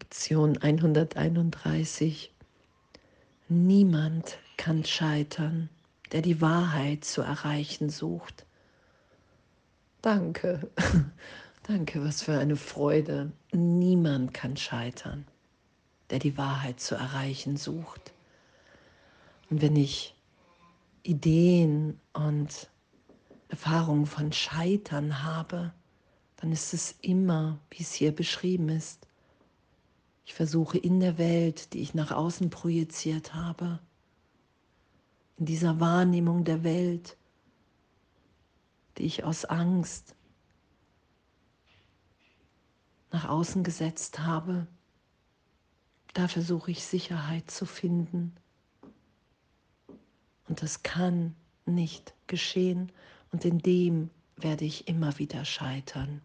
Lektion 131. Niemand kann scheitern, der die Wahrheit zu erreichen sucht. Danke, danke, was für eine Freude. Niemand kann scheitern, der die Wahrheit zu erreichen sucht. Und wenn ich Ideen und Erfahrungen von Scheitern habe, dann ist es immer, wie es hier beschrieben ist, ich versuche in der Welt, die ich nach außen projiziert habe, in dieser Wahrnehmung der Welt, die ich aus Angst nach außen gesetzt habe, da versuche ich Sicherheit zu finden. Und das kann nicht geschehen und in dem werde ich immer wieder scheitern.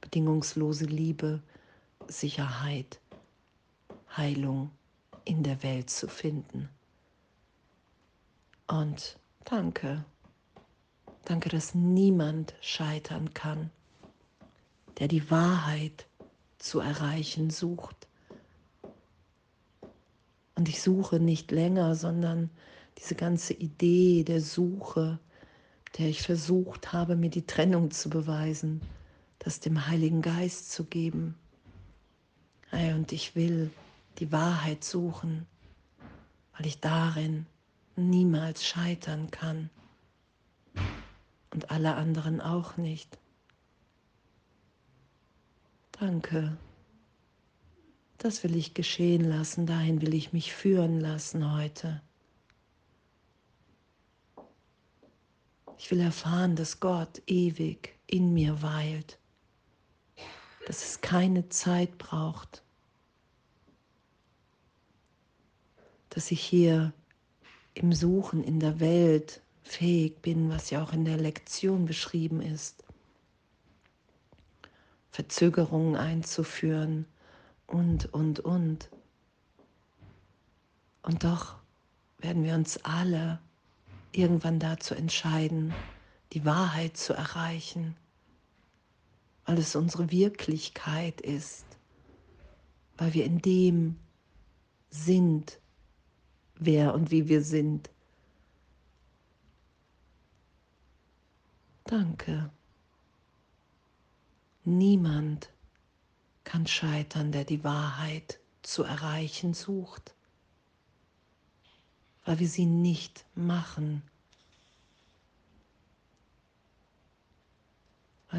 Bedingungslose Liebe Sicherheit, Heilung in der Welt zu finden. Und danke, danke, dass niemand scheitern kann, der die Wahrheit zu erreichen sucht. Und ich suche nicht länger, sondern diese ganze Idee der Suche, der ich versucht habe, mir die Trennung zu beweisen, das dem Heiligen Geist zu geben. Und ich will die Wahrheit suchen, weil ich darin niemals scheitern kann und alle anderen auch nicht. Danke. Das will ich geschehen lassen, dahin will ich mich führen lassen heute. Ich will erfahren, dass Gott ewig in mir weilt dass es keine Zeit braucht, dass ich hier im Suchen in der Welt fähig bin, was ja auch in der Lektion beschrieben ist, Verzögerungen einzuführen und, und, und. Und doch werden wir uns alle irgendwann dazu entscheiden, die Wahrheit zu erreichen weil es unsere Wirklichkeit ist, weil wir in dem sind, wer und wie wir sind. Danke. Niemand kann scheitern, der die Wahrheit zu erreichen sucht, weil wir sie nicht machen.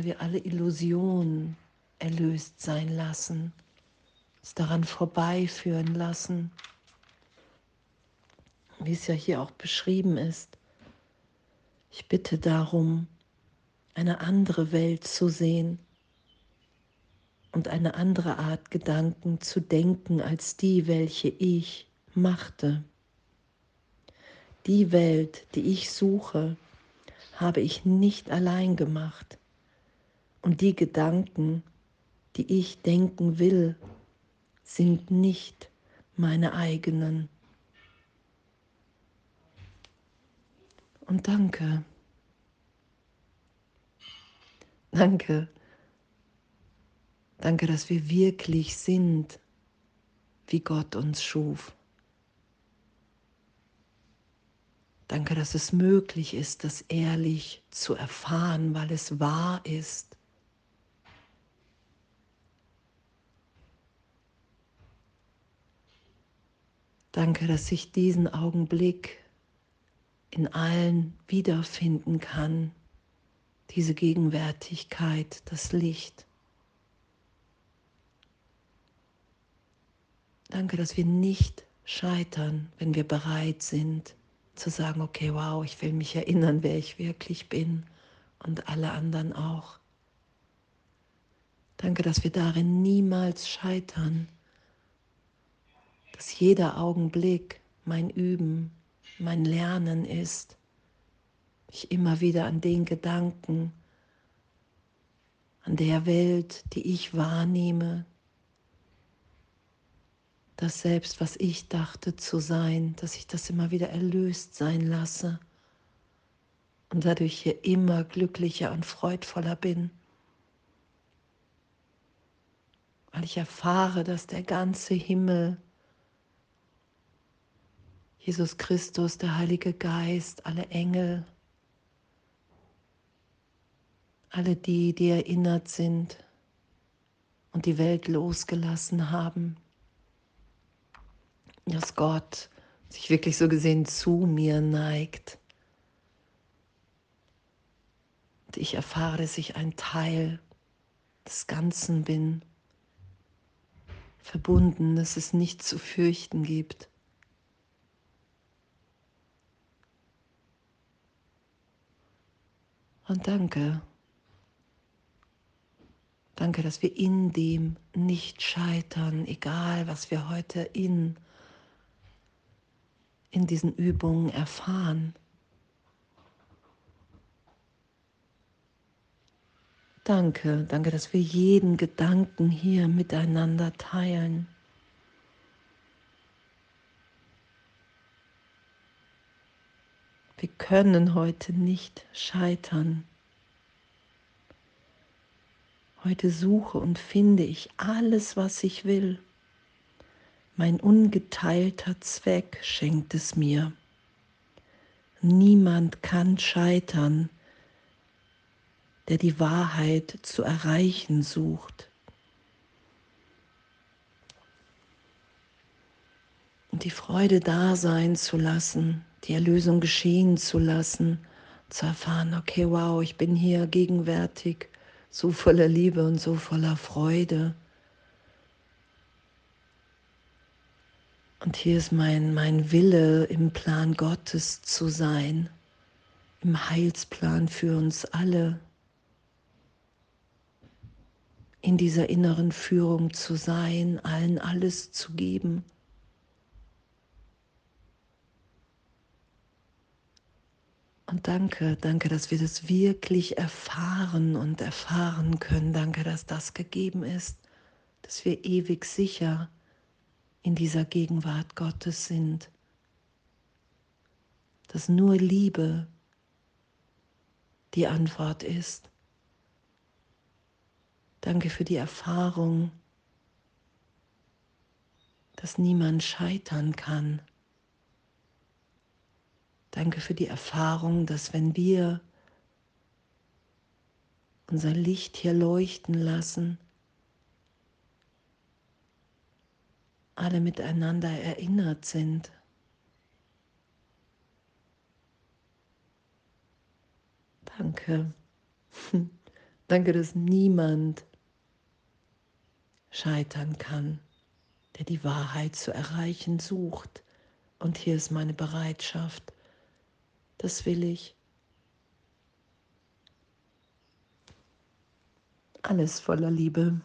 Weil wir alle Illusionen erlöst sein lassen, uns daran vorbeiführen lassen, wie es ja hier auch beschrieben ist. Ich bitte darum, eine andere Welt zu sehen und eine andere Art Gedanken zu denken als die, welche ich machte. Die Welt, die ich suche, habe ich nicht allein gemacht. Und die Gedanken, die ich denken will, sind nicht meine eigenen. Und danke. Danke. Danke, dass wir wirklich sind, wie Gott uns schuf. Danke, dass es möglich ist, das ehrlich zu erfahren, weil es wahr ist. Danke, dass ich diesen Augenblick in allen wiederfinden kann, diese Gegenwärtigkeit, das Licht. Danke, dass wir nicht scheitern, wenn wir bereit sind zu sagen, okay, wow, ich will mich erinnern, wer ich wirklich bin und alle anderen auch. Danke, dass wir darin niemals scheitern dass jeder Augenblick mein Üben, mein Lernen ist. Ich immer wieder an den Gedanken, an der Welt, die ich wahrnehme, das Selbst, was ich dachte zu sein, dass ich das immer wieder erlöst sein lasse. Und dadurch hier immer glücklicher und freudvoller bin, weil ich erfahre, dass der ganze Himmel, Jesus Christus, der Heilige Geist, alle Engel, alle die, die erinnert sind und die Welt losgelassen haben, dass Gott sich wirklich so gesehen zu mir neigt. Und ich erfahre, dass ich ein Teil des Ganzen bin, verbunden, dass es nichts zu fürchten gibt. Und danke, danke, dass wir in dem nicht scheitern, egal was wir heute in, in diesen Übungen erfahren. Danke, danke, dass wir jeden Gedanken hier miteinander teilen. Wir können heute nicht scheitern. Heute suche und finde ich alles, was ich will. Mein ungeteilter Zweck schenkt es mir. Niemand kann scheitern, der die Wahrheit zu erreichen sucht. Und die Freude da sein zu lassen, die Erlösung geschehen zu lassen, zu erfahren, okay, wow, ich bin hier gegenwärtig, so voller Liebe und so voller Freude. Und hier ist mein, mein Wille, im Plan Gottes zu sein, im Heilsplan für uns alle in dieser inneren Führung zu sein, allen alles zu geben. Und danke, danke, dass wir das wirklich erfahren und erfahren können. Danke, dass das gegeben ist, dass wir ewig sicher in dieser Gegenwart Gottes sind. Dass nur Liebe die Antwort ist. Danke für die Erfahrung, dass niemand scheitern kann. Danke für die Erfahrung, dass wenn wir unser Licht hier leuchten lassen, alle miteinander erinnert sind. Danke. Danke, dass niemand scheitern kann, der die Wahrheit zu erreichen sucht. Und hier ist meine Bereitschaft. Das will ich. Alles voller Liebe.